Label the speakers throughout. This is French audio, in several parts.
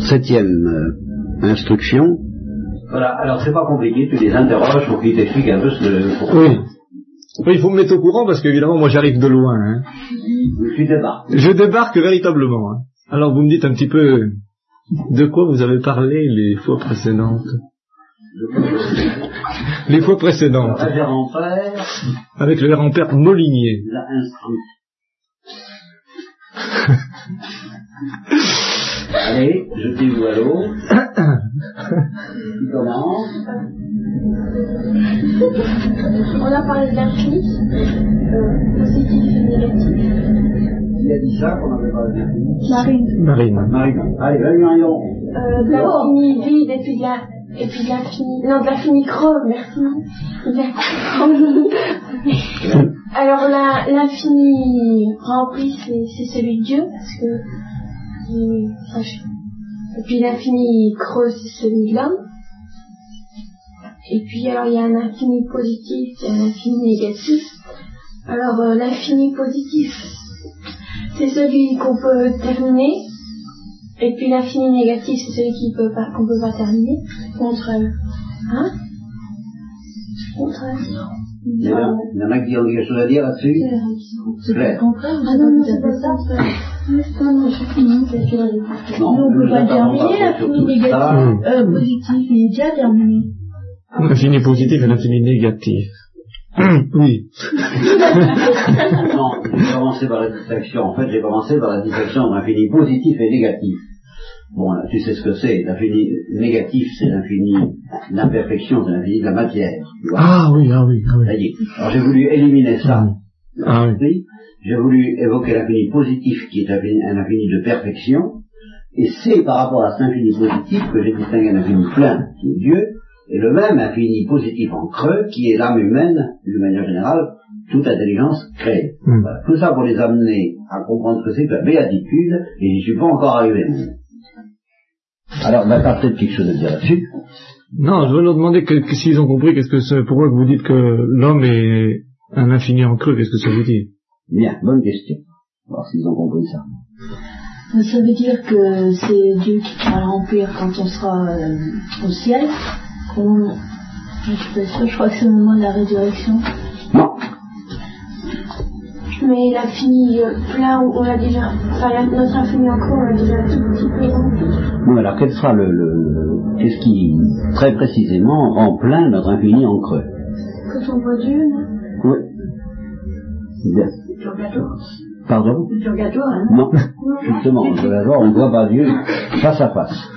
Speaker 1: septième euh, instruction.
Speaker 2: Voilà, alors c'est pas compliqué, tu les interroges pour qu'ils t'expliquent un peu ce que... pourquoi.
Speaker 3: Oui. Oui, il faut me mettre au courant parce qu'évidemment, moi j'arrive de loin. hein.
Speaker 2: Tu débarques.
Speaker 3: Je débarque véritablement. hein. Alors vous me dites un petit peu de quoi vous avez parlé les fois précédentes? Les fois
Speaker 2: Le
Speaker 3: précédentes.
Speaker 2: révérend père
Speaker 3: Avec le grand-père Molinier.
Speaker 2: l'a instruit. Allez, jetez-vous à l'eau. Qui commence
Speaker 4: On a parlé de l'infini, euh, positif et négatif.
Speaker 2: Qui a dit ça qu'on avait pas bien fini
Speaker 4: Marine.
Speaker 3: Marine.
Speaker 2: Marine. Allez, vas-y, Marion.
Speaker 4: Euh, de l'infini vide et puis de la, et puis de l'infini, non, de l'infini creux, merci. De l'infini. Alors la- l'infini rempli, c'est celui de Dieu, parce que, il- et puis l'infini creux, c'est celui de l'homme. Et puis alors il y a un infini positif et un infini négatif. Alors euh, l'infini positif, c'est celui qu'on peut terminer. Et puis l'infini négatif, c'est celui qui peut pas, qu'on peut pas terminer. Contre, hein? Contre,
Speaker 2: Il y en a- il y en a qui ont quelque chose à dire là-dessus? Claire.
Speaker 4: Ah non, non, c'est pas ça. C'est- Non, non, que-
Speaker 2: Non,
Speaker 5: on peut
Speaker 2: nous
Speaker 5: pas terminer l'infini négatif.
Speaker 2: ça.
Speaker 5: Euh, positif, il est déjà terminé.
Speaker 3: L'infini positif et l'infini négatif. oui.
Speaker 2: Non, j'ai commencé par la distinction. En fait, j'ai commencé par la distinction entre l'infini positif et négatif. Bon, là, tu sais ce que c'est. L'infini négatif, c'est l'infini d'imperfection, c'est l'infini de la matière. Tu vois
Speaker 3: Ah oui, ah oui, ah oui.
Speaker 2: Ça y est. Alors j'ai voulu éliminer ça.
Speaker 3: Ah oui.
Speaker 2: J'ai voulu évoquer l'infini positif qui est un infini- un infini de perfection. Et c'est par rapport à cet infini positif que j'ai distingué un infini plein qui est Dieu et le même infini positif en creux qui est l'âme humaine, d'une manière générale, toute intelligence créée.
Speaker 3: Hmm.
Speaker 2: Voilà. Tout ça pour les amener à comprendre ce que c'est que la béatitude et j'y suis pas encore arrivé. Alors, bah, t'as peut-être quelque chose à dire là-dessus.
Speaker 3: Non, je veux leur demander que, que s'ils ont compris, qu'est-ce que c'est, pourquoi vous dites que l'homme est un infini en creux, qu'est-ce que ça veut dire?
Speaker 2: Bien, bonne question. Voir s'ils ont compris ça.
Speaker 5: Ça veut dire que c'est Dieu qui va le remplir quand on sera euh, au ciel. On- Je suis pas sûre, je crois que c'est le moment de la résurrection.
Speaker 2: Non,
Speaker 4: Mais l'infini euh, plein, on l'a déjà, enfin la- notre infini en creux, on l'a déjà tout petit peu rempli.
Speaker 2: Non, alors quel sera le- qu'est-ce qui, très précisément, rend plein notre infini en creux?
Speaker 4: Quand on voit Dieu, non?
Speaker 2: Oui. Bien.
Speaker 4: Le purgatoire.
Speaker 2: Pardon
Speaker 4: Le purgatoire, hein
Speaker 2: Non, justement, on peut avoir, on ne voit pas Dieu face à face.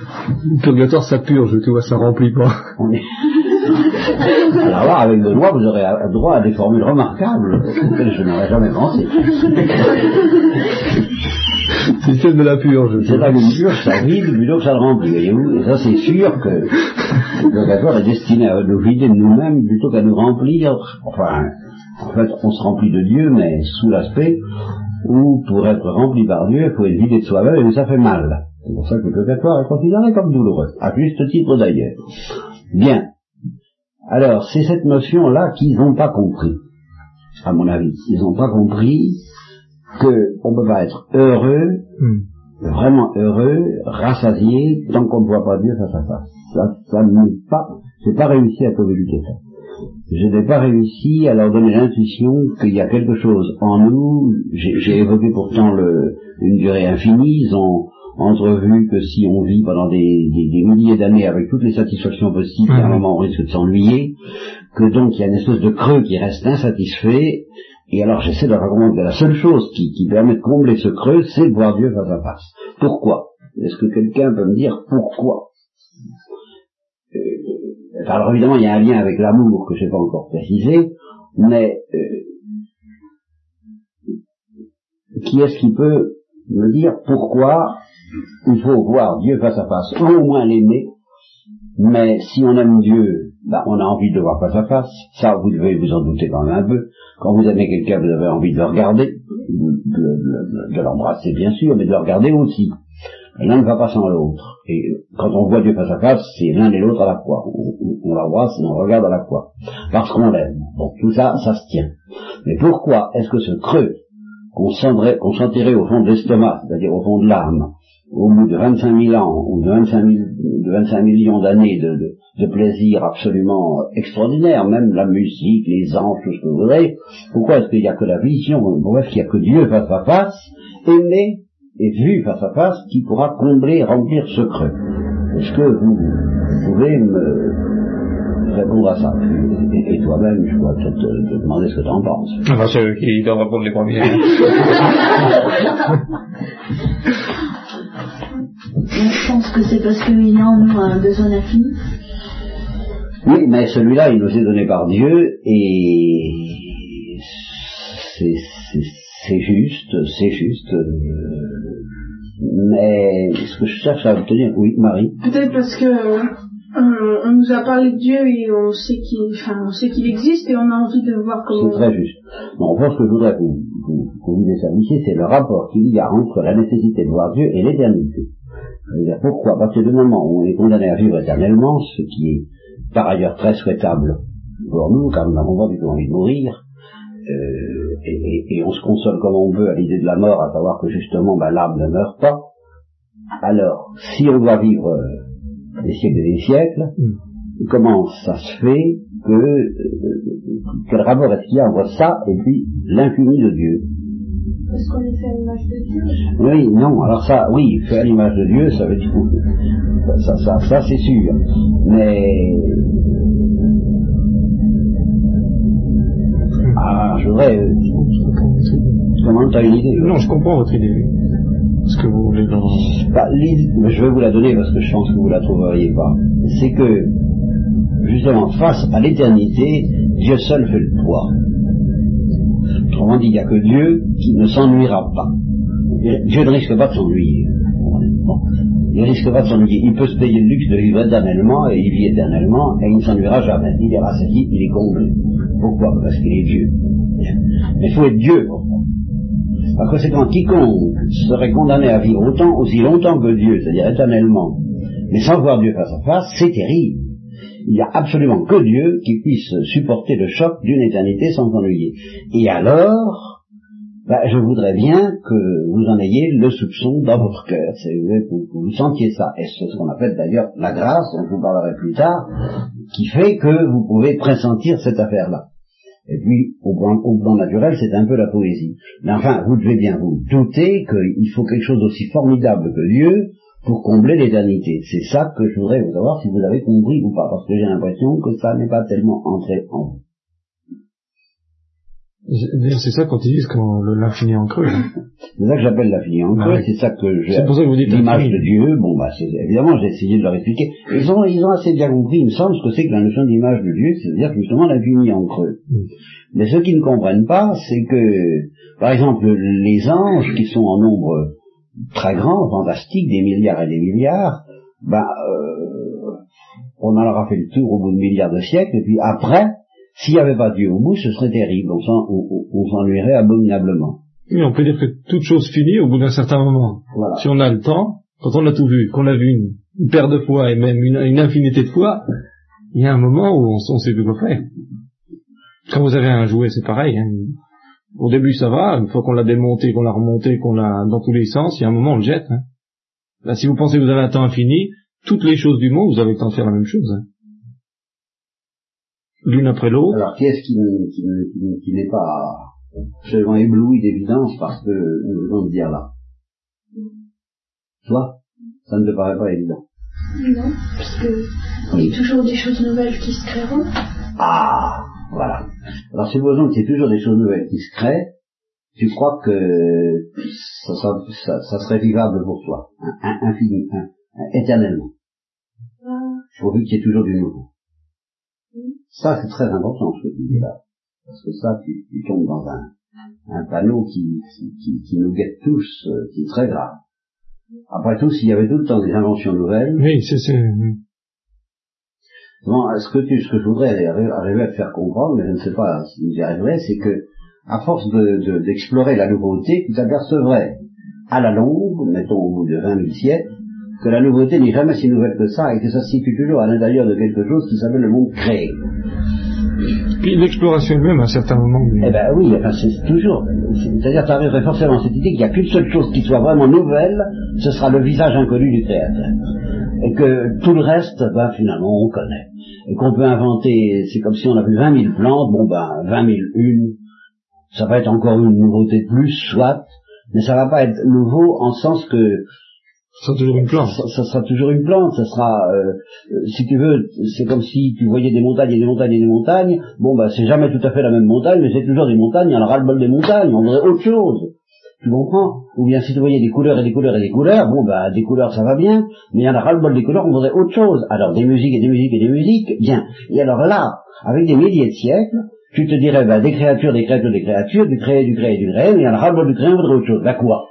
Speaker 3: Le purgatoire, ça purge, tu vois, ça remplit pas.
Speaker 2: On est... Alors là, avec Benoît, vous aurez droit à des formules remarquables auxquelles je n'aurais jamais pensé.
Speaker 3: Système de la purge.
Speaker 2: C'est qu'une purge, ça vide plutôt que ça le remplit, voyez-vous. Et ça, c'est sûr que le purgatoire est destiné à nous vider de nous-mêmes plutôt qu'à nous remplir. Enfin, en fait, on se remplit de Dieu, mais sous l'aspect où, pour être rempli par Dieu, il faut être vidé de soi-même, et ça fait mal. C'est pour ça que le purgatoire est considéré comme douloureux, à juste titre d'ailleurs. Bien. Alors, c'est cette notion-là qu'ils n'ont pas compris, à mon avis. Ils n'ont pas compris qu'on ne peut pas être heureux
Speaker 3: Hmm.
Speaker 2: vraiment heureux, rassasié, tant qu'on ne voit pas Dieu face à face. Ça, ça n'est pas, pas réussi à communiquer ça. Je n'ai pas réussi à leur donner l'intuition qu'il y a quelque chose en nous. J'ai j'ai évoqué pourtant le, une durée infinie. Ils ont entrevu que si on vit pendant des, des- des milliers d'années avec toutes les satisfactions possibles, à un
Speaker 3: Mhm.
Speaker 2: moment on risque de s'ennuyer, que donc il y a une espèce de creux qui reste insatisfait. Et alors j'essaie de raconter que la seule chose qui, qui permet de combler ce creux, c'est de voir Dieu face à face. Pourquoi? Est-ce que quelqu'un peut me dire pourquoi? Alors évidemment, il y a un lien avec l'amour que je n'ai pas encore précisé, mais euh, qui est-ce qui peut me dire pourquoi il faut voir Dieu face à face, au moins l'aimer, mais si on aime Dieu, ben, on a envie de le voir face à face, ça vous devez vous en douter quand même un peu, quand vous aimez quelqu'un, vous avez envie de le regarder, de, de- de- de l'embrasser bien sûr, mais de le regarder aussi. L'un ne va pas sans l'autre. Et quand on voit Dieu face à face, c'est l'un et l'autre à la fois. On, on, on l'embrasse et on regarde à la fois. Parce qu'on l'aime. Bon, tout ça, ça se tient. Mais pourquoi est-ce que ce creux qu'on sentirait au fond de l'estomac, c'est-à-dire au fond de l'âme, au bout de 25 000 ans ou de 25, 000, de 25 millions d'années de, plaisir absolument extraordinaire, même la musique, les anges, tout ce que vous voulez, pourquoi est-ce qu'il n'y a que la vision, est-ce qu'il n'y a que Dieu face à face, aimé et vu face à face, qui pourra combler, remplir ce creux Est-ce que vous, pouvez me répondre à ça? Et, toi-même, je dois peut-être te, demander ce que tu en penses.
Speaker 3: Ah, c'est eux qui doivent répondre les premiers.
Speaker 5: je pense que c'est parce qu'il y a en nous un besoin infini.
Speaker 2: Oui, mais celui-là, il nous est donné par Dieu et c'est juste, c'est juste. Euh, mais ce que je cherche à obtenir, oui, Marie.
Speaker 4: Peut-être parce que euh, on nous a parlé de Dieu et on sait qu'il, enfin, on sait qu'il existe et on a envie de voir comment.
Speaker 2: C'est très juste. Bon, ce que je voudrais que vous, vous, vous c'est le rapport qu'il y a entre la nécessité de voir Dieu et l'éternité. Pourquoi Parce que du moment où on est condamné à vivre éternellement, ce qui est par ailleurs très souhaitable pour nous, car nous n'avons pas du tout envie de mourir, euh, et, on se console comme on peut à l'idée de la mort, à savoir que justement ben, l'âme ne meurt pas, alors si on doit vivre euh, des siècles et des siècles, mm. comment ça se fait que euh, quel rapport est-ce qu'il y a entre ça et puis l'infini de Dieu?
Speaker 4: Est-ce qu'on est fait à l'image de Dieu
Speaker 2: Oui, non, alors ça, oui, fait à l'image de Dieu, ça veut dire. Ça, ça, ça c'est sûr. Mais. Ah, je voudrais. Euh, comment t'as une idée
Speaker 3: Non, je comprends votre idée. Ce que vous voulez dans.
Speaker 2: Bah, je vais vous la donner parce que je pense que vous la trouveriez pas. C'est que, justement, face à l'éternité, Dieu seul fait le poids. Autrement dit, il n'y a que Dieu qui ne s'ennuiera pas. Dieu ne risque pas de s'ennuyer. Il ne risque pas de s'ennuyer. Il peut se payer le luxe de vivre éternellement, et il vit éternellement, et il ne s'ennuiera jamais. Il est rassasié, il est comblé. Pourquoi? Parce qu'il est Dieu. Mais il faut être Dieu. Par conséquent, quiconque serait condamné à vivre autant, aussi longtemps que Dieu, c'est-à-dire éternellement, mais sans voir Dieu face à face, c'est terrible il n'y a absolument que Dieu qui puisse supporter le choc d'une éternité sans ennuyer. Et alors, bah, je voudrais bien que vous en ayez le soupçon dans votre cœur, c'est que vous, sentiez ça. Et c'est ce qu'on appelle d'ailleurs la grâce, dont je vous parlerai plus tard, qui fait que vous pouvez pressentir cette affaire-là. Et puis, au plan, au plan naturel, c'est un peu la poésie. Mais enfin, vous devez bien vous douter qu'il faut quelque chose d'aussi formidable que Dieu pour combler l'éternité. C'est ça que je voudrais vous savoir si vous avez compris ou pas, parce que j'ai l'impression que ça n'est pas tellement entré en vous.
Speaker 3: C'est ça quand ils disent quand l'infini en creux.
Speaker 2: c'est ça que j'appelle l'infini en creux, ah c'est ça que j'ai.
Speaker 3: C'est pour ça que vous dites
Speaker 2: l'image de Dieu. Bon bah évidemment j'ai essayé de leur expliquer. Ils ont ils ont assez bien compris, il me semble, ce que c'est que la notion d'image de Dieu, c'est-à-dire justement l'infini en creux. Mm. Mais ceux qui ne comprennent pas, c'est que par exemple les anges qui sont en nombre très grand, fantastique, des milliards et des milliards, ben, euh, on en aura fait le tour au bout de milliards de siècles, et puis après, s'il n'y avait pas Dieu au bout, ce serait terrible, on s'ennuierait abominablement.
Speaker 3: Oui, on peut dire que toute chose finit au bout d'un certain moment. Si on a le temps, quand on a tout vu, qu'on a vu une, paire de fois et même une, infinité de fois, il y a un moment où on, on sait plus quoi faire. Quand vous avez un jouet, c'est pareil. Hein. Au début, ça va. Une fois qu'on l'a démonté, qu'on l'a remonté, qu'on l'a dans tous les sens, il y a un moment, on le jette. Hein. Là, si vous pensez que vous avez un temps infini, toutes les choses du monde, vous avez le temps de faire la même chose. Hein. L'une après l'autre.
Speaker 2: Alors, qui est-ce qui, qui, qui, n'est pas absolument ébloui d'évidence parce que nous venons de dire là? Toi? Ça ne te paraît pas évident
Speaker 4: Non, parce que il y a toujours des choses nouvelles qui se créeront.
Speaker 2: Ah voilà. Alors supposons qu'il y ait toujours des choses nouvelles qui se créent, tu crois que ça, ça, ça, serait vivable pour toi, infini, éternellement? Pourvu qu'il y ait toujours du nouveau. Ça, c'est très important ce que tu dis là. Parce que ça, tu, tu tombes dans un, un panneau qui, qui, qui, nous guette tous, euh, qui est très grave. Après tout, s'il y avait tout le temps des inventions nouvelles.
Speaker 3: Oui, c'est, c'est,
Speaker 2: ce que, tu, ce que je voudrais arriver à te faire comprendre, mais je ne sais pas si j'y arriverai, c'est que, à force d'explorer de, la nouveauté, tu t'apercevrais, à la longue, mettons au bout de 20 000 siècles, que la nouveauté n'est jamais si nouvelle que ça, et que ça se situe toujours à l'intérieur de quelque chose qui s'appelle le monde créé.
Speaker 3: Puis l'exploration elle-même à un certain moment.
Speaker 2: Eh ben oui, enfin, c'est toujours. C'est-à-dire, tu arriverais forcément à cette idée qu'il n'y a qu'une seule chose qui soit vraiment nouvelle, ce sera le visage inconnu du créateur. Et que tout le reste, ben finalement, on connaît. Et qu'on peut inventer, c'est comme si on avait 20 000 plantes, bon ben 20 000 une, ça va être encore une nouveauté de plus, soit, mais ça va pas être nouveau en sens que
Speaker 3: ça sera toujours une plante.
Speaker 2: Ça, sera toujours une plante. Ça sera, euh, si tu veux, c'est comme si tu voyais des montagnes et des montagnes et des montagnes. Bon, bah, c'est jamais tout à fait la même montagne, mais c'est toujours des montagnes. Il y en aura le bol des montagnes. On voudrait autre chose. Tu comprends? Ou bien si tu voyais des couleurs et des couleurs et des couleurs, bon, bah, des couleurs, ça va bien, mais il y en aura le bol des couleurs. On voudrait autre chose. Alors, des musiques et des musiques et des musiques, bien. Et alors là, avec des milliers de siècles, tu te dirais, bah, des créatures, des créatures, des créatures, du créé, du créé, du créé, mais il y en aura le bol du créé, on voudrait autre chose. Bah, quoi?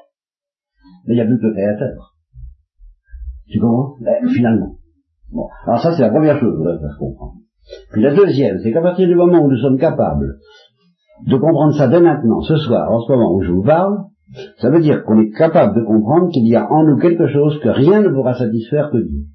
Speaker 2: Mais il n'y a plus que le créateur. Tu comprends? Ben, Finalement. Bon. Alors ça, c'est la première chose, que faire comprendre. Puis la deuxième, c'est qu'à partir du moment où nous sommes capables de comprendre ça dès maintenant, ce soir, en ce moment où je vous parle, ça veut dire qu'on est capable de comprendre qu'il y a en nous quelque chose que rien ne pourra satisfaire que Dieu.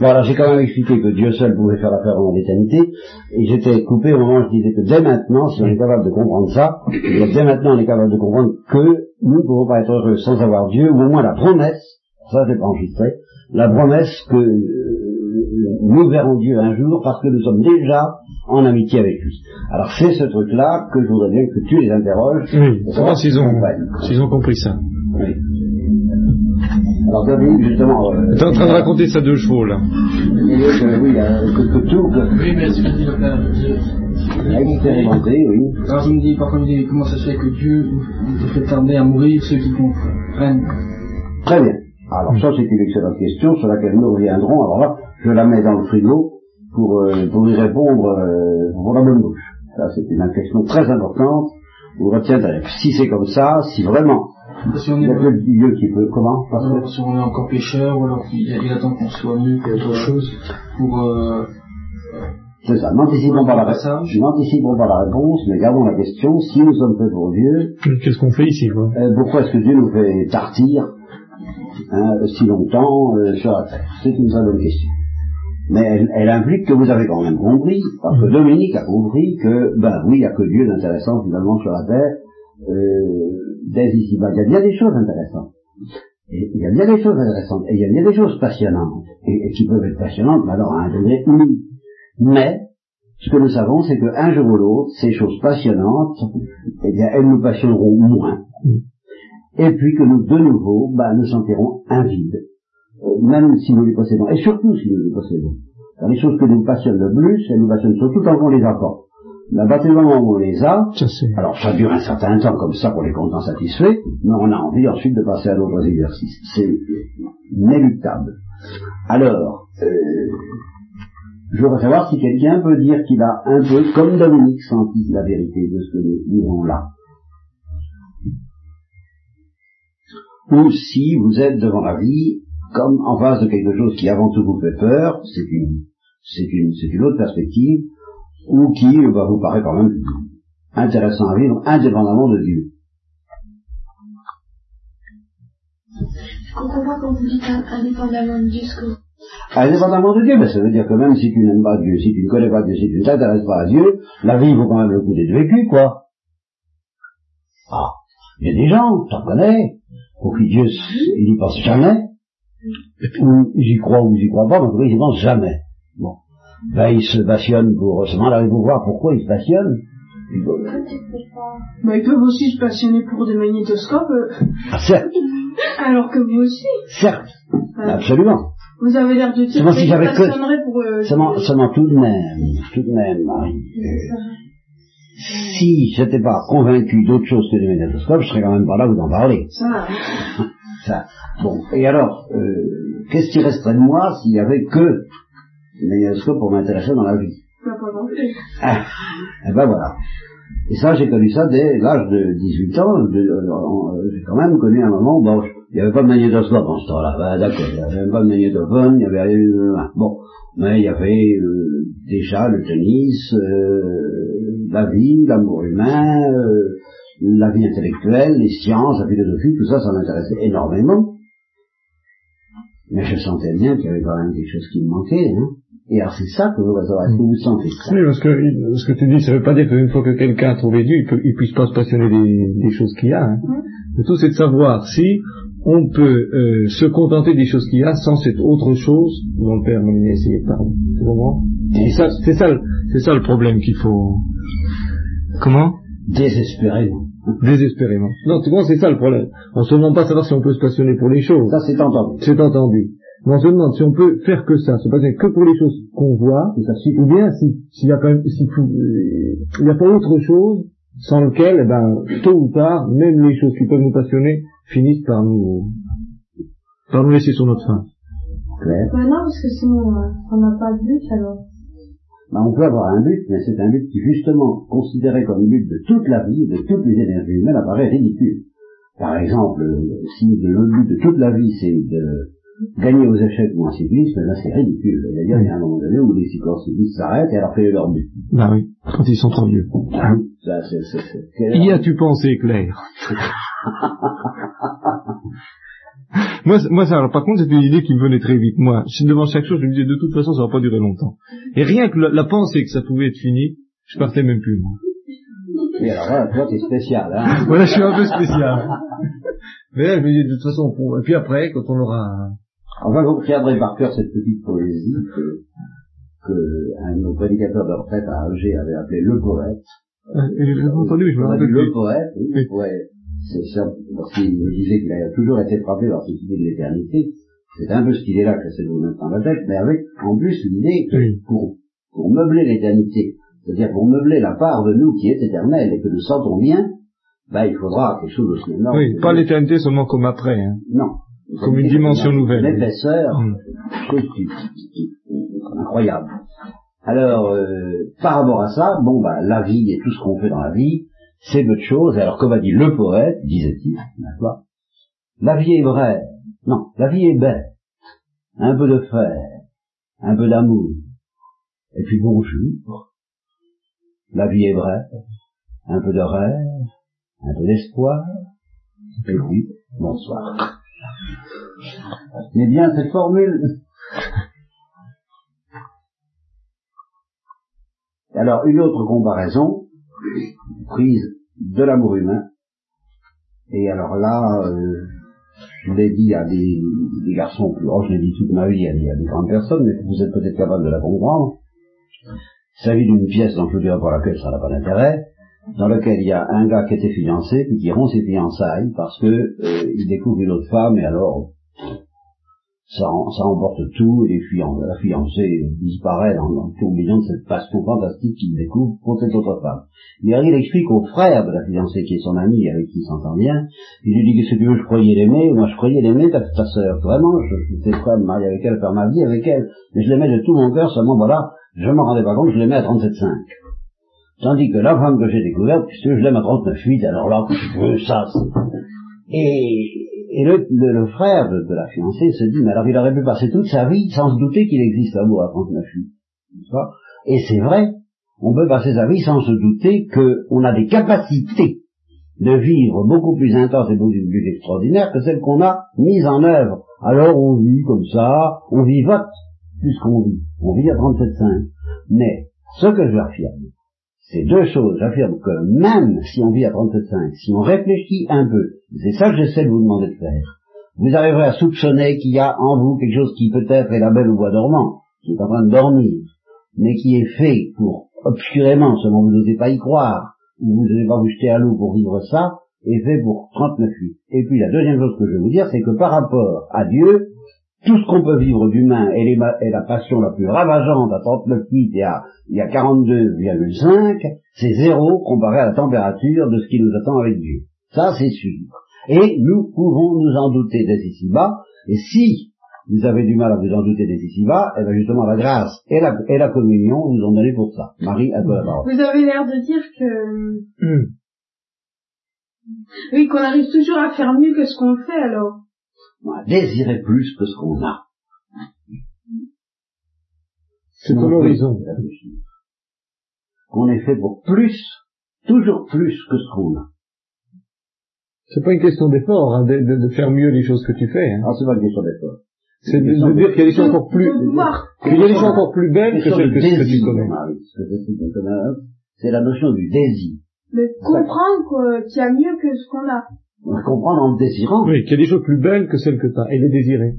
Speaker 2: Bon, j'ai quand même expliqué que Dieu seul pouvait faire l'affaire en l'éternité, et j'étais coupé au moment où je disais que dès maintenant, si on est capable de comprendre ça, dès maintenant on est capable de comprendre que nous ne pouvons pas être heureux sans avoir Dieu, ou au moins la promesse ça j'ai pas enregistré, la promesse que euh, nous verrons Dieu un jour parce que nous sommes déjà en amitié avec lui. Alors c'est ce truc-là que je voudrais bien que tu les interroges.
Speaker 3: Oui, savoir s'ils ont, s'ils ont compris ça. Oui.
Speaker 2: Alors David, justement...
Speaker 3: Euh, tu es en train de raconter ça deux chevaux, là.
Speaker 2: Que, oui, que, que, tout... Que...
Speaker 6: Oui, mais ce que dit le père...
Speaker 2: Expérimenté, oui.
Speaker 6: Alors je me dis, parfois, je me dis, comment ça se fait que Dieu fait tarder à mourir ceux qui comprennent?
Speaker 2: Très bien. Alors ça, c'est une excellente question sur laquelle nous reviendrons. Alors là, je la mets dans le frigo pour, euh, pour y répondre euh, pour la bonne bouche. Ça, c'est une question très importante. Vous retiendrez. Si c'est comme ça, si vraiment
Speaker 6: si on est
Speaker 2: il y a que Dieu qui peut, comment
Speaker 6: Parce que si on est encore pécheur, ou alors il, attend qu'on soit mieux que autre chose pour... Euh,
Speaker 2: c'est ça, n'anticipons pas, la n'anticipons pas la réponse, mais gardons la question, si nous sommes faits pour Dieu...
Speaker 3: Qu'est-ce qu'on fait ici, quoi?
Speaker 2: euh, Pourquoi est-ce que Dieu nous fait tartir? Hein, si longtemps euh, sur la Terre C'est une très bonne question. Mais elle, implique que vous avez quand même compris, parce que. Dominique a compris que, ben oui, il n'y a que Dieu d'intéressant finalement sur la Terre, euh, dès ici-bas. Il y a bien des choses intéressantes. Et il y a bien des choses intéressantes, et il y a bien des choses passionnantes, et, qui peuvent être passionnantes, mais alors à un degré unique. Mais, ce que nous savons, c'est qu'un jour ou l'autre, ces choses passionnantes, eh bien, elles nous passionneront moins. Et puis que nous, de nouveau, bah, nous sentirons un vide, euh, même si nous les possédons, et surtout si nous les possédons. les choses que nous passionnent le plus, elles nous passionnent surtout quand on les a pas. Mais à partir du moment où on les a, alors ça dure un certain temps comme ça pour les contents satisfaits, mais on a envie ensuite de passer à d'autres exercices. C'est inéluctable. Alors, euh, je voudrais savoir si quelqu'un peut dire qu'il a un peu, comme Dominique, senti la vérité de ce que nous vivons là. Ou si vous êtes devant la vie comme en face de quelque chose qui avant tout vous fait peur, c'est une, c'est une, c'est une autre perspective, ou qui bah, vous paraît quand même intéressant à vivre indépendamment de Dieu.
Speaker 4: Je comprends pas quand vous dites indépendamment de Dieu ce que
Speaker 2: Indépendamment de Dieu, ben, ça veut dire que même si tu n'aimes pas Dieu, si tu ne connais pas Dieu, si tu ne t'intéresses pas à Dieu, la vie vaut quand même le coup d'être vécu, quoi. Ah, il y a des gens, t'en connais, pour qui Dieu, il n'y pense jamais, ou j'y crois ou j'y crois pas, mais en tout cas, il n'y pense jamais. Bon. Ben, il se passionne pour, seulement là, vous voir pourquoi il se passionne.
Speaker 5: Ben, ils peuvent aussi se passionner pour des magnétoscopes. Euh.
Speaker 2: Ah, certes.
Speaker 5: Alors que vous aussi.
Speaker 2: Certes. Absolument.
Speaker 5: Vous avez l'air de dire
Speaker 2: que si j'avais
Speaker 5: que... pour... Euh,
Speaker 2: seulement, seulement tout de même, tout de même, Marie. Euh, si j'étais pas convaincu d'autre chose que des magnétoscopes, je serais quand même pas là vous en parler.
Speaker 5: Ça.
Speaker 2: Ça. Bon. Et alors, euh, qu'est-ce qui resterait de moi s'il y avait que des magnétoscopes pour m'intéresser dans la vie?
Speaker 5: Pas non plus.
Speaker 2: Ah, et eh ben voilà. Et ça, j'ai connu ça dès l'âge de 18 ans. Euh, euh, j'ai quand même connu un moment où bon, il n'y avait pas de magnétoscope en ce temps-là. Ben, D'accord, il n'y avait même pas de magnétophone, il y avait rien. Bon, mais il y avait euh, déjà le tennis, la vie, l'amour humain, euh, la vie intellectuelle, les sciences, la philosophie, tout ça, ça m'intéressait énormément. Mais je sentais bien qu'il y avait quand même quelque chose qui me manquait. Hein. Et alors c'est ça que vous est-ce que vous sentez ça?
Speaker 3: Oui, parce que ce que tu dis, ça ne veut pas dire qu'une fois que quelqu'un a trouvé Dieu, il, il puisse pas se passionner des, des choses qu'il y a. Hein. Le tout c'est de savoir si on peut euh, se contenter des choses qu'il y a sans cette autre chose dont le Père m'a essayé de parler. C'est ça, c'est ça, c'est ça le problème qu'il faut. Comment?
Speaker 2: Désespérément.
Speaker 3: Désespérément. Non, c'est ça le problème. On se demande pas savoir si on peut se passionner pour les choses.
Speaker 2: Ça c'est entendu.
Speaker 3: C'est entendu. Mais on se demande si on peut faire que ça, se passionner que pour les choses qu'on voit, ou bien s'il y a quand même, s'il il n'y a pas autre chose sans lequel, eh ben, tôt ou tard, même les choses qui peuvent nous passionner finissent par nous, par nous laisser sur notre fin.
Speaker 4: Claire? Bah non, parce que sinon, euh, on n'a pas de but alors.
Speaker 2: Bah, on peut avoir un but, mais c'est un but qui justement, considéré comme but de toute la vie, de toutes les énergies humaines, apparaît ridicule. Par exemple, si le but de toute la vie c'est de gagner aux échecs ou en cyclisme, là c'est ridicule. D'ailleurs, il y a un moment donné où les cyclistes s'arrêtent et alors fait leur but.
Speaker 3: Bah oui, quand ils sont trop vieux.
Speaker 2: Ah ça, c'est, c'est, c'est...
Speaker 3: Y as-tu pensé, Claire? moi, moi ça, alors, par contre, c'est une idée qui me venait très vite. Moi, devant chaque chose, je me disais, de toute façon, ça va pas durer longtemps. Et rien que la, pensée que ça pouvait être fini, je partais même plus, moi.
Speaker 2: Et alors là, toi, t'es spécial, hein.
Speaker 3: voilà, je suis un peu spécial. Mais là, je me dis, de toute façon, et puis après, quand on aura...
Speaker 2: Enfin, vous retiendrez par cœur cette petite poésie que, que un de nos prédicateurs de retraite à Alger avait appelé le poète.
Speaker 3: Euh, j'ai entendu, je me rappelle.
Speaker 2: Le poète, oui, le poète c'est ça, parce qu'il disait qu'il a toujours été frappé par cette idée de l'éternité. C'est un peu cette idée-là que j'essaie de vous mettre dans la tête, mais avec en plus l'idée pour, pour meubler l'éternité, c'est-à-dire pour meubler la part de nous qui est éternelle et que nous sentons bien, ben, il faudra quelque chose de ce
Speaker 3: Oui, pas l'éternité seulement comme après. Hein.
Speaker 2: Non.
Speaker 3: Comme une dimension nouvelle.
Speaker 2: Une épaisseur, mm. incroyable. Alors, euh, par rapport à ça, bon, bah, la vie et tout ce qu'on fait dans la vie, c'est peu de choses. Alors, comme a dit le poète, disait-il, la vie est vraie. Non, la vie est belle. Un peu de fer, un peu d'amour. Et puis bonjour. La vie est vraie. Un peu de rêve, un peu d'espoir. Et puis, bonsoir. C'est bien cette formule. Alors, une autre comparaison, prise de l'amour humain. Et alors là, euh, je l'ai dit à des, garçons plus grands, je l'ai dit toute ma vie à des, grandes personnes, mais vous êtes peut-être capable de la comprendre. Il s'agit d'une pièce dont je ne dirais pas laquelle ça n'a pas d'intérêt, dans laquelle il y a un gars qui était fiancé, puis qui rompt ses fiançailles parce que euh, il découvre une autre femme, et alors ça, ça emporte tout, et la fiancée disparaît dans, le tourbillon de cette passion fantastique qu'il découvre pour cette autre femme. Il explique au frère de la fiancée, qui est son ami, avec qui il s'entend bien, il lui dit, que tu veux, je croyais l'aimer, moi je croyais l'aimer, ta, ta sœur, vraiment, je, à me marier avec elle, faire ma vie avec elle, mais je l'aimais de tout mon cœur, seulement voilà, je m'en rendais pas compte, je l'aimais à 37,5. Tandis que la femme que j'ai découverte, puisque je l'aime à 39,8, alors là, je veux ça, et et le, frère de, la fiancée se dit, mais alors il aurait pu passer toute sa vie sans se douter qu'il existe l'amour à 39 filles. Et c'est vrai, on peut passer sa vie sans se douter qu'on a des capacités de vivre beaucoup plus intenses et beaucoup plus extraordinaires que celles qu'on a mises en œuvre. Alors on vit comme ça, on vivote plus qu'on vit. On vit à 37,5. Mais ce que je affirme, c'est deux choses. J'affirme que même si on vit à 37,5, si on réfléchit un peu, c'est ça que j'essaie de vous demander de faire, vous arriverez à soupçonner qu'il y a en vous quelque chose qui peut-être est la belle ou bois dormant, qui est en train de dormir, mais qui est fait pour, obscurément, seulement vous n'osez pas y croire, ou vous n'osez pas vous jeter à l'eau pour vivre ça, est fait pour 39,8. Et puis la deuxième chose que je vais vous dire, c'est que par rapport à Dieu, tout ce qu'on peut vivre d'humain et, la passion la plus ravageante à 39,8 et à, et à 42,5, c'est zéro comparé à la température de ce qui nous attend avec Dieu. Ça, c'est sûr. Et nous pouvons nous en douter dès ici-bas, et si vous avez du mal à vous en douter dès ici-bas, eh bien justement la grâce et la, et la communion vous ont donné pour ça. Marie, à toi la parole.
Speaker 4: Vous avez l'air de dire que... Hmm. Oui, qu'on arrive toujours à faire mieux que ce qu'on fait alors
Speaker 2: à désirer plus que ce qu'on a.
Speaker 3: C'est ton horizon.
Speaker 2: Qu'on est fait pour plus, toujours plus que ce qu'on a.
Speaker 3: C'est pas une question d'effort, hein, de, de, faire mieux les choses que tu fais. Hein.
Speaker 2: Ah, c'est pas une question d'effort.
Speaker 3: C'est de, de dire qu'il y a des choses encore plus, qu'il y a des choses encore plus belles que celles que, que tu connais.
Speaker 2: C'est la notion du désir.
Speaker 4: Mais comprendre qu'il y a mieux que ce qu'on a.
Speaker 2: Comprendre en le désirant.
Speaker 3: Oui, qu'il y a des choses plus belles que celles que tu as, et les désirer.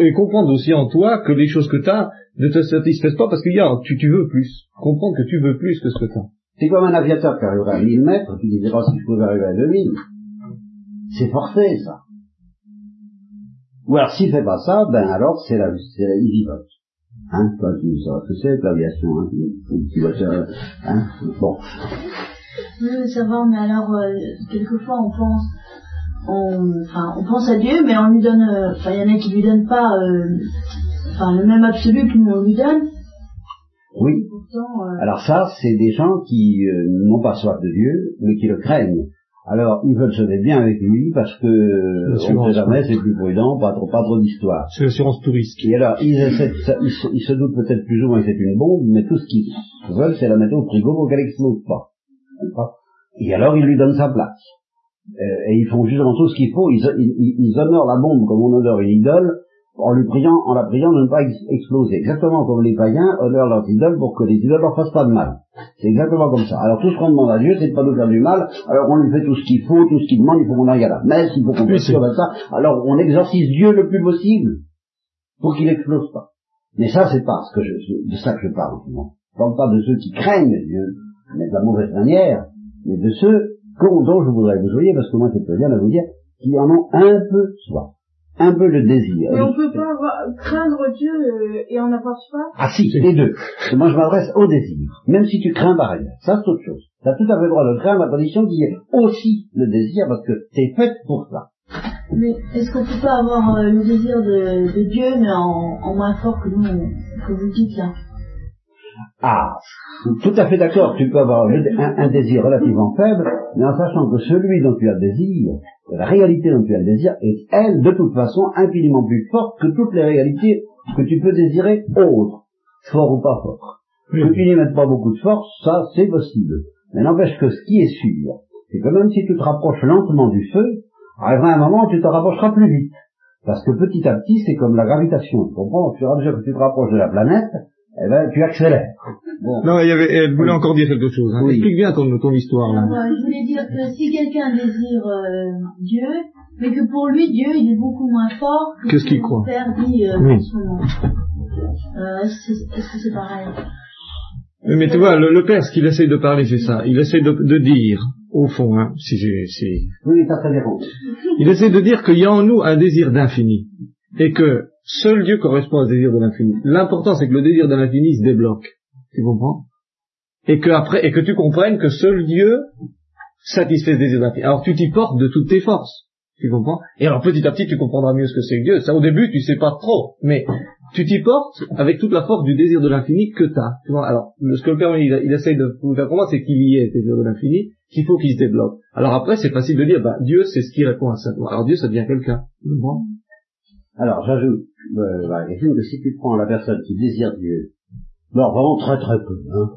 Speaker 3: Et comprendre aussi en toi que les choses que tu as ne te satisfaisent pas parce qu'il y a, tu, tu veux plus. Comprendre que tu veux plus que ce que tu as.
Speaker 2: C'est comme un aviateur qui arriverait à 1000 mètres, qui disait, oh, si je pouvais arriver à 2000. C'est forcé, ça. Ou alors, s'il fait pas ça, ben alors, c'est la, c'est la, il vivote. Hein, toi, tu sauras ce que c'est, l'aviation, hein, tu faire, hein, bon.
Speaker 5: Oui, ça va, mais alors, euh, quelquefois, on pense, on, enfin, on pense à Dieu, mais on lui donne, euh, enfin, il y en a qui lui donnent pas, euh, enfin, le même absolu que nous on lui donne.
Speaker 2: Oui. Euh, alors ça, c'est des gens qui n'ont pas soif de Dieu, mais qui le craignent. Alors, ils veulent se mettre bien avec lui parce que on ne sait jamais, c'est plus prudent, pas trop, pas trop d'histoire.
Speaker 3: C'est l'assurance touriste.
Speaker 2: Et alors, ils, essaient, ils, se, ils se doutent peut-être plus ou moins que c'est une bombe, mais tout ce qu'ils veulent, c'est la mettre au frigo pour qu'elle explose pas. Et alors, ils lui donnent sa place. Euh, et ils font justement tout ce qu'il faut, ils, ils, ils, honorent la bombe comme on honore une idole, en lui priant, en la priant de ne pas exploser. Exactement comme les païens honorent leurs idoles pour que les idoles leur fassent pas de mal. C'est exactement comme ça. Alors tout ce qu'on demande à Dieu, c'est de pas nous faire du mal, alors on lui fait tout ce qu'il faut, tout ce qu'il demande, il faut qu'on aille à la messe, il faut qu'on fasse ça, alors on exorcise Dieu le plus possible, pour qu'il explose pas. Mais ça, c'est pas ce que je, de ça que je parle. Je parle pas de ceux qui craignent Dieu, mais de la mauvaise manière, mais de ceux dont je voudrais que vous soyez, parce que moi c'est très bien à vous dire, qui en ont un peu soif, un peu le désir.
Speaker 4: Mais on peut pas avoir, craindre Dieu euh, et en avoir soif?
Speaker 2: Ah si, les deux. moi je m'adresse au désir, même si tu crains par ailleurs, ça c'est autre chose. Tu as tout à fait le droit de craindre à condition qu'il y ait aussi le désir, parce que c'est fait pour ça.
Speaker 5: Mais est-ce qu'on peut pas avoir euh, le désir de, de Dieu, mais en, en, moins fort que nous, que vous dites là?
Speaker 2: Ah, tout à fait d'accord, tu peux avoir un, désir relativement faible, mais en sachant que celui dont tu as le désir, la réalité dont tu as le désir, est, elle, de toute façon, infiniment plus forte que toutes les réalités que tu peux désirer autres, fort ou pas fort. Que tu n'y mettes pas beaucoup de force, ça, c'est possible. Mais n'empêche que ce qui est sûr, c'est que même si tu te rapproches lentement du feu, arrivera un moment où tu te rapprocheras plus vite. Parce que petit à petit, c'est comme la gravitation. Tu comprends? Au fur et à mesure que tu te rapproches de la planète, eh ben, tu accélères.
Speaker 3: Non, il y avait, elle voulait encore dire quelque chose. Hein. Explique bien ton, ton histoire. Là.
Speaker 5: je voulais dire que si quelqu'un désire euh, Dieu, mais que pour lui, Dieu, il est beaucoup moins fort que,
Speaker 3: ce qu'il croit.
Speaker 5: Père dit euh, oui. Euh, est-ce que c'est pareil?
Speaker 3: Mais tu vois, le, père, ce qu'il essaie de parler, c'est ça. Il essaie de, de dire, au fond, hein, si j'ai, si...
Speaker 2: Oui, ça, ça
Speaker 3: Il essaie de dire qu'il y a en nous un désir d'infini. Et que Seul Dieu correspond au désir de l'infini. L'important, c'est que le désir de l'infini se débloque. Tu comprends? Et que après, et que tu comprennes que seul Dieu satisfait le désir de l'infini. Alors tu t'y portes de toutes tes forces. Tu comprends? Et alors petit à petit, tu comprendras mieux ce que c'est que Dieu. Ça, au début, tu sais pas trop, mais tu t'y portes avec toute la force du désir de l'infini que tu as. Tu vois? Alors, ce que le Père il, il essaye de vous faire comprendre, c'est qu'il y ait le désir de l'infini, qu'il faut qu'il se débloque. Alors après, c'est facile de dire, bah, Dieu, c'est ce qui répond à ça. Alors Dieu, ça devient quelqu'un. Tu comprends?
Speaker 2: Alors, j'ajoute, euh, bah, que si tu prends la personne qui désire Dieu, bon, vraiment très très peu, hein,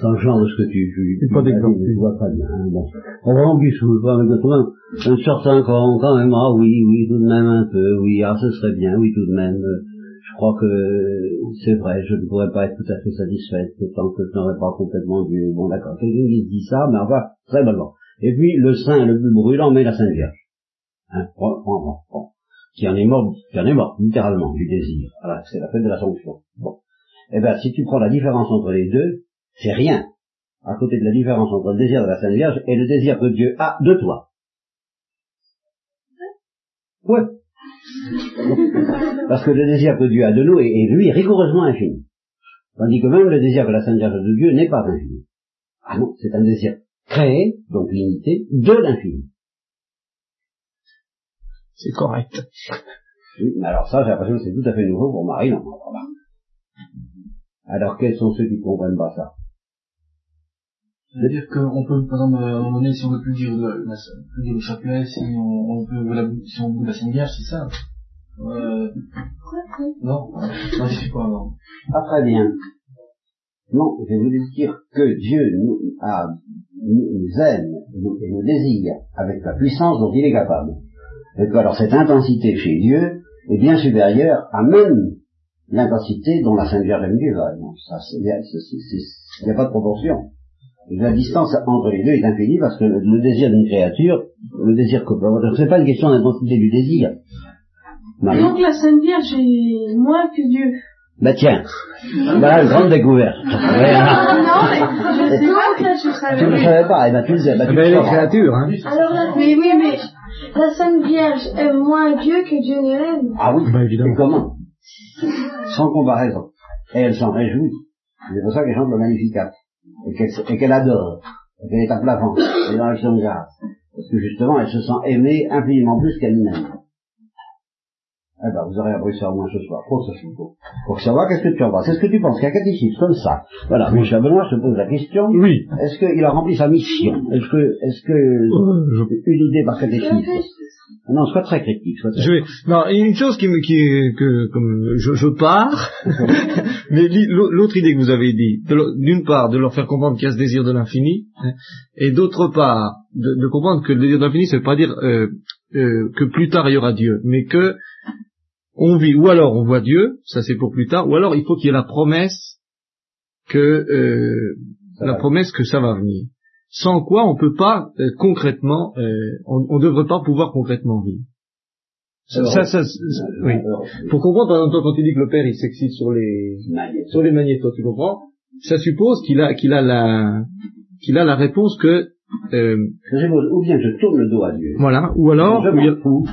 Speaker 2: sans le genre de ce que tu, tu,
Speaker 3: pas d'exemple.
Speaker 2: Tu vois pas bien, hein, bon. On vraiment qui saoule pas avec notre main, un certain quand, quand même, ah oui, oui, tout de même un peu, oui, ah ce serait bien, oui, tout de même, euh, je crois que c'est vrai, je ne pourrais pas être tout à fait satisfaite tant que je n'aurais pas complètement Dieu. Bon, d'accord, quelqu'un qui se dit ça, mais enfin, très bonnement. Et puis, le saint le plus brûlant, mais la Sainte Vierge. Hein, bon, bon, bon qui en est mort, qui en est mort, littéralement, du désir. Voilà, c'est la fête de l'Assomption. Bon. Eh ben, si tu prends la différence entre les deux, c'est rien, à côté de la différence entre le désir de la Sainte Vierge et le désir que Dieu a de toi. Ouais. Parce que le désir que Dieu a de nous est, est lui, rigoureusement infini. Tandis que même le désir que la Sainte Vierge de Dieu n'est pas infini. Ah non, c'est un désir créé, donc limité, de l'infini.
Speaker 3: C'est correct.
Speaker 2: Oui, mais alors ça, j'ai l'impression que c'est tout à fait nouveau pour Marie, non Alors quels sont ceux qui ne comprennent pas ça?
Speaker 6: C'est-à-dire qu'on peut, par exemple, à un moment donné, si on veut plus dire, le, plus dire le chapelet, si on, on peut, la, si on veut la Sainte Vierge, c'est ça. Euh, non, non, je sais pas alors.
Speaker 2: Pas très bien. Non, je voulais dire que Dieu nous, a, nous aime et nous désire avec la puissance dont il est capable. Et alors cette intensité chez Dieu est bien supérieur à même l'intensité dont la Sainte Vierge aime Dieu. Il n'y a pas de proportion. La distance entre les deux est infinie parce que le, désir d'une créature, le désir que c'est pas une question d'intensité du désir.
Speaker 4: Donc la Sainte Vierge est moins que Dieu.
Speaker 2: Bah tiens, voilà une grande découverte.
Speaker 4: non, mais je sais pas, je savais.
Speaker 2: Tu ne savais pas, et eh ben tu le sais. Bah, tu
Speaker 3: les créatures, hein.
Speaker 4: Alors là, mais oui, mais la Sainte Vierge aime moins Dieu que Dieu ne l'aime.
Speaker 2: Ah oui,
Speaker 3: bah, évidemment.
Speaker 2: Et comment? Sans comparaison. Et elle s'en réjouit. C'est pour ça qu'elle chante le Magnificat. Et qu'elle adore. Et qu'elle est à plat ventre. Elle est dans l'action de grâce. Parce que justement, elle se sent aimée infiniment plus qu'elle n'aime. Eh ben, vous aurez appris ça au moins ce soir. Faut que ça Pour savoir qu'est-ce que tu en penses. Est-ce que tu penses qu'un catéchisme comme ça, voilà, Michel Benoît se pose la question.
Speaker 3: Oui.
Speaker 2: Est-ce qu'il a rempli sa mission? Est-ce que, est-ce que, euh, une idée par catéchisme non, sois très critique. Sois très...
Speaker 3: Je vais... Non, une chose qui me, qui, que, comme je, je pars, mais l'autre idée que vous avez dit, d'une part, de leur faire comprendre qu'il y a ce désir de l'infini, hein, et d'autre part, de, de, comprendre que le désir de l'infini, ça veut pas dire euh, euh, que plus tard il y aura Dieu, mais que on vit, ou alors on voit Dieu, ça c'est pour plus tard, ou alors il faut qu'il y ait la promesse que euh, la promesse que ça va venir. Sans quoi on peut pas euh, concrètement, euh, on ne devrait pas pouvoir concrètement vivre. Ça, ça, oui. Pour comprendre, par exemple, quand tu dis que le père il s'excite sur les sur les magnétos, tu comprends? Ça suppose qu'il a qu'il a la qu'il a la réponse que
Speaker 2: euh, ou bien je tourne le dos à Dieu.
Speaker 3: Voilà, ou alors
Speaker 2: ou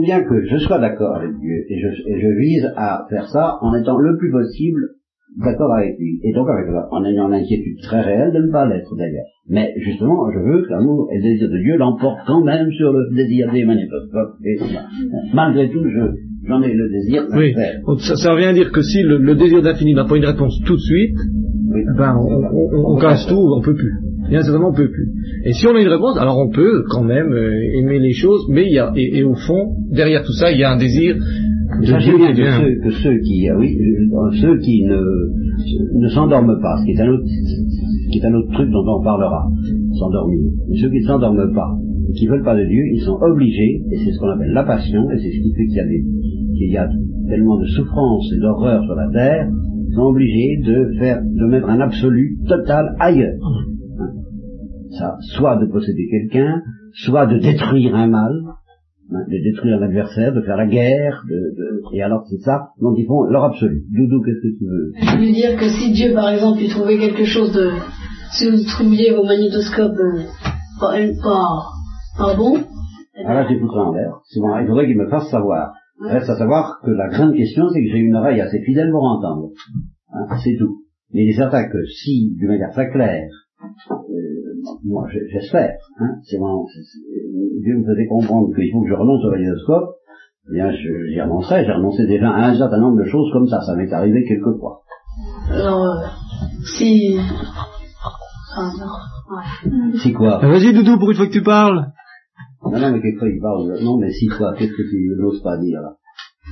Speaker 2: bien que je sois d'accord avec Dieu et je, et je vise à faire ça en étant le plus possible d'accord avec lui. Et donc avec, en ayant l'inquiétude très réelle de ne pas l'être d'ailleurs. Mais justement, je veux que l'amour et le désir de Dieu l'emportent quand même sur le désir des. Et malgré tout, je, j'en ai le désir.
Speaker 3: Oui. Ça, ça revient à dire que si le, désir d'infini n'a pas une réponse tout de suite, ben on, on, casse tout, on peut plus. Bien certainement, on peut plus. Et si on a une réponse, alors on peut quand même euh, aimer les choses, mais il y a, et, au fond, derrière tout ça, il y a un désir
Speaker 2: Sachez bien que ceux, que ceux qui, ah oui, euh, ceux qui ne, ne s'endorment pas, ce qui est un autre, qui est un autre truc dont on parlera, s'endormir. Ceux qui ne s'endorment pas, et qui veulent pas de Dieu, ils sont obligés, et c'est ce qu'on appelle la passion, et c'est ce qui fait qu'il y a qu'il y a tellement de souffrance et d'horreur sur la terre, ils sont obligés de faire, de mettre un absolu total ailleurs. Ça, soit de posséder quelqu'un, soit de détruire un mal, Hein, de détruire l'adversaire, de faire la guerre, de, de, et alors c'est ça dont ils font leur absolu. Doudou, qu'est-ce que tu veux?
Speaker 5: Je veux dire que si Dieu, par exemple, il trouvait quelque chose de... Si vous trouviez vos magnétoscopes euh, pas, pas, bon...
Speaker 2: Ah là, j'écouterai en l'air. il faudrait qu'il me fasse savoir. Reste à savoir que la grande question, c'est que j'ai une oreille assez fidèle pour entendre. Hein, c'est tout. Mais il est certain que si, d'une manière très claire, moi j'espère, hein, c'est vraiment, Dieu me faisait comprendre qu'il faut que je renonce au magnétoscope, eh bien j'y renoncerai, j'ai renoncé déjà à un certain nombre de choses comme ça, ça m'est arrivé quelquefois.
Speaker 5: Alors, euh, si... Ah,
Speaker 2: Si quoi
Speaker 3: ah, Vas-y Doudou, pour une fois que tu parles.
Speaker 2: Non, non, mais quelquefois il parle, non, mais si quoi, qu'est-ce que tu n'oses pas dire là?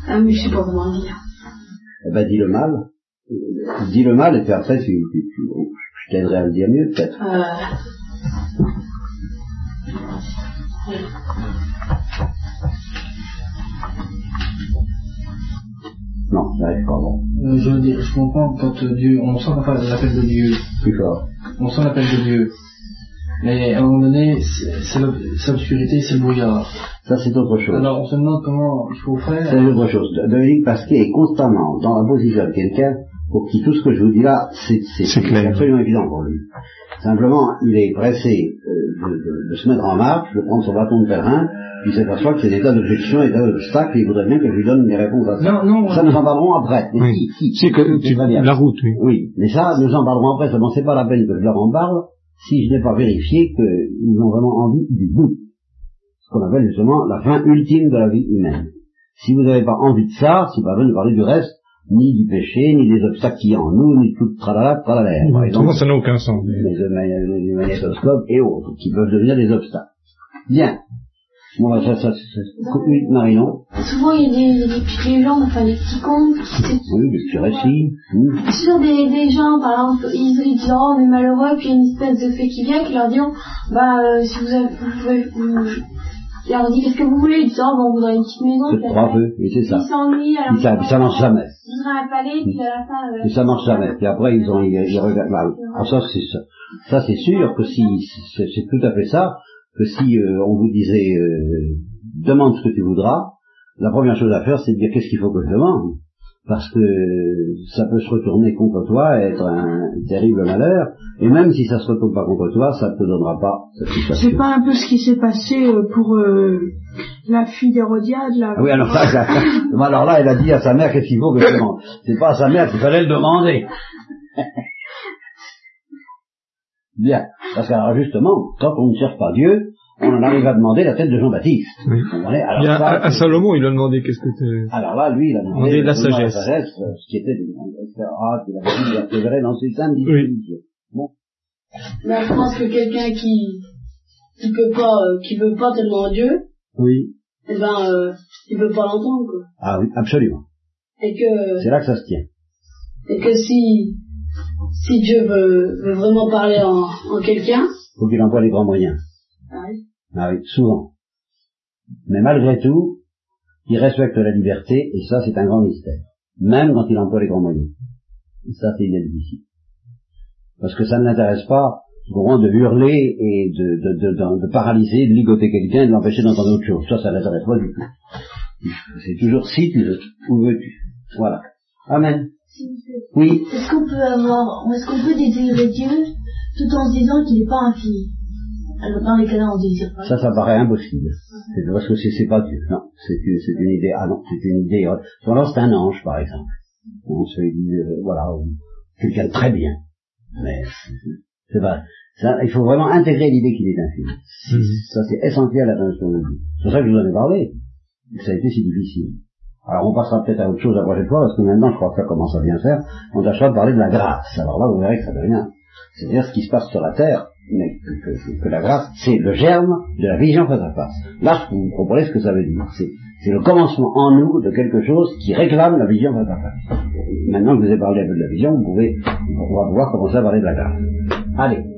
Speaker 5: Ah, mais je sais pas comment dire.
Speaker 2: Eh ben, dis le mal. Dis le mal, et puis après, tu, tu, tu, je t'aiderai à le dire mieux, peut-être. Euh... Non, j'arrive pas bon.
Speaker 6: Euh, je veux dire, je comprends quand Dieu, on sent l'appel de Dieu.
Speaker 2: Plus fort.
Speaker 6: On sent l'appel de Dieu. Mais à un moment donné, c'est l'obscurité, c'est le brouillard.
Speaker 2: Ça, c'est autre chose.
Speaker 6: Alors, on se demande comment il faut faire.
Speaker 2: C'est autre chose. Dominique Pasquet est constamment dans la position de quelqu'un pour qui tout ce que je vous dis là, c'est absolument évident pour lui. Simplement, il est pressé euh, de, de, se mettre en marche, de prendre son bâton de terrain, puis il s'aperçoit que c'est des tas d'objections et d'obstacles, et il voudrait bien que je lui donne des réponses à ça.
Speaker 6: Non, non,
Speaker 2: ça, nous en parlerons après.
Speaker 3: Oui. Si, si, que, tu, la route, oui.
Speaker 2: Oui, mais ça, nous en parlerons après, seulement c'est pas la peine que je leur en parle, si je n'ai pas vérifié qu'ils ont vraiment envie du bout. Ce qu'on appelle justement la fin ultime de la vie humaine. Si vous n'avez pas envie de ça, c'est pas la peine de parler du reste, ni du péché, ni des obstacles qui en nous, ni tout tralala, tralala.
Speaker 3: Par exemple, ça n'a aucun sens.
Speaker 2: Les, magnétoscopes et autres, qui peuvent devenir des obstacles. Bien. Bon, bah, ça, ça, ça, oui, Marion.
Speaker 4: Souvent, il y a des, des petites légendes, enfin, des petits contes.
Speaker 2: Oui, des petits récits.
Speaker 4: Sur des, des gens, par exemple, ils, ils disent, oh, on est malheureux, puis il y a une espèce de fée qui vient, qui leur dit, oh, bah, euh, si vous, avez, vous pouvez, vous, Il leur dit qu'est-ce que vous voulez? Ils disent oh, bon, on voudrait une petite maison.
Speaker 2: Trois et c'est ça.
Speaker 4: Ils s'ennuient, alors.
Speaker 2: Ça, marche jamais.
Speaker 4: Ils un palais, puis à la fin. euh,
Speaker 2: Et ça marche jamais. Puis après, ils ont, ils, ils regardent. alors ça, c'est ça. Ça, c'est sûr que si, c'est c'est tout à fait ça, que si euh, on vous disait, euh, demande ce que tu voudras, la première chose à faire, c'est de dire qu'est-ce qu'il faut que je demande? Parce que ça peut se retourner contre toi et être un terrible malheur. Et même si ça se retourne pas contre toi, ça ne te donnera pas.
Speaker 7: C'est pas un peu ce qui s'est passé euh, pour euh, la fille d'Hérodiade, là
Speaker 2: Ah oui, alors ça, ça- alors là, elle a dit à sa mère qu'est-ce qu'il faut que je demande? C'est pas à sa mère qu'il fallait le demander. Bien. Parce que alors justement, quand on ne cherche pas Dieu, on en arrive à demander la tête de Jean-Baptiste.
Speaker 3: Oui.
Speaker 2: Alors, ça,
Speaker 3: à, à Salomon, il a demandé qu'est-ce que tu...
Speaker 2: alors là, lui, il a demandé
Speaker 3: Demandé la
Speaker 2: demandé
Speaker 3: sagesse.
Speaker 2: euh, ce qui était ah, qu'il avait dit persévérer dans ses saintes dispositions. Bon.
Speaker 5: Mais je pense que quelqu'un qui qui peut pas euh, qui veut pas tellement Dieu,
Speaker 2: Oui.
Speaker 5: eh ben euh, il peut pas l'entendre quoi.
Speaker 2: Ah oui, absolument.
Speaker 5: Et que
Speaker 2: C'est là que ça se tient.
Speaker 5: et que si si Dieu veut, veut vraiment parler en, en quelqu'un,
Speaker 2: faut qu'il emploie les grands moyens.
Speaker 5: Ah oui,
Speaker 2: Ah oui, souvent. Mais malgré tout, il respecte la liberté, et ça c'est un grand mystère. Même quand il emploie les grands moyens. Et ça c'est difficile. Parce que ça ne l'intéresse pas, au de hurler et de, de, de, de- de paralyser, de ligoter quelqu'un et de l'empêcher d'entendre autre chose. Ça, ça ne l'intéresse pas du tout. C'est toujours si tu veux, où veux-tu? Voilà. Amen. Oui.
Speaker 5: Est-ce qu'on peut avoir, est-ce qu'on peut désirer Dieu tout en se disant qu'il n'est pas infini Alors dans les on désire pas.
Speaker 2: Ça, ça paraît impossible. C'est parce que c'est pas Dieu. Non, c'est une, c'est une idée. Ah non, c'est une idée. Souvent, c'est un ange, par exemple. On se dit, euh, voilà, ou quelqu'un de très bien. Mais c'est- pas. Ça, il faut vraiment intégrer l'idée qu'il est infini.
Speaker 3: Mhm.
Speaker 2: Ça, c'est essentiel à la notion de Dieu. C'est pour ça que je vous en ai parlé. Ça a été si difficile. Alors, on passera peut-être à autre chose la prochaine fois, parce que maintenant, je crois que ça commence à bien faire. On tâchera de parler de la grâce. Alors là, vous verrez que ça devient, c'est-à-dire ce qui se passe sur la terre, mais que, que- la grâce, c'est le germe de la vision face à face. Là, vous comprenez ce que ça veut dire. C'est, le commencement en nous de quelque chose qui réclame la vision face à face. Maintenant que vous ai parlé un peu de la vision, vous pouvez, on va pouvoir commencer à parler de la grâce. Allez.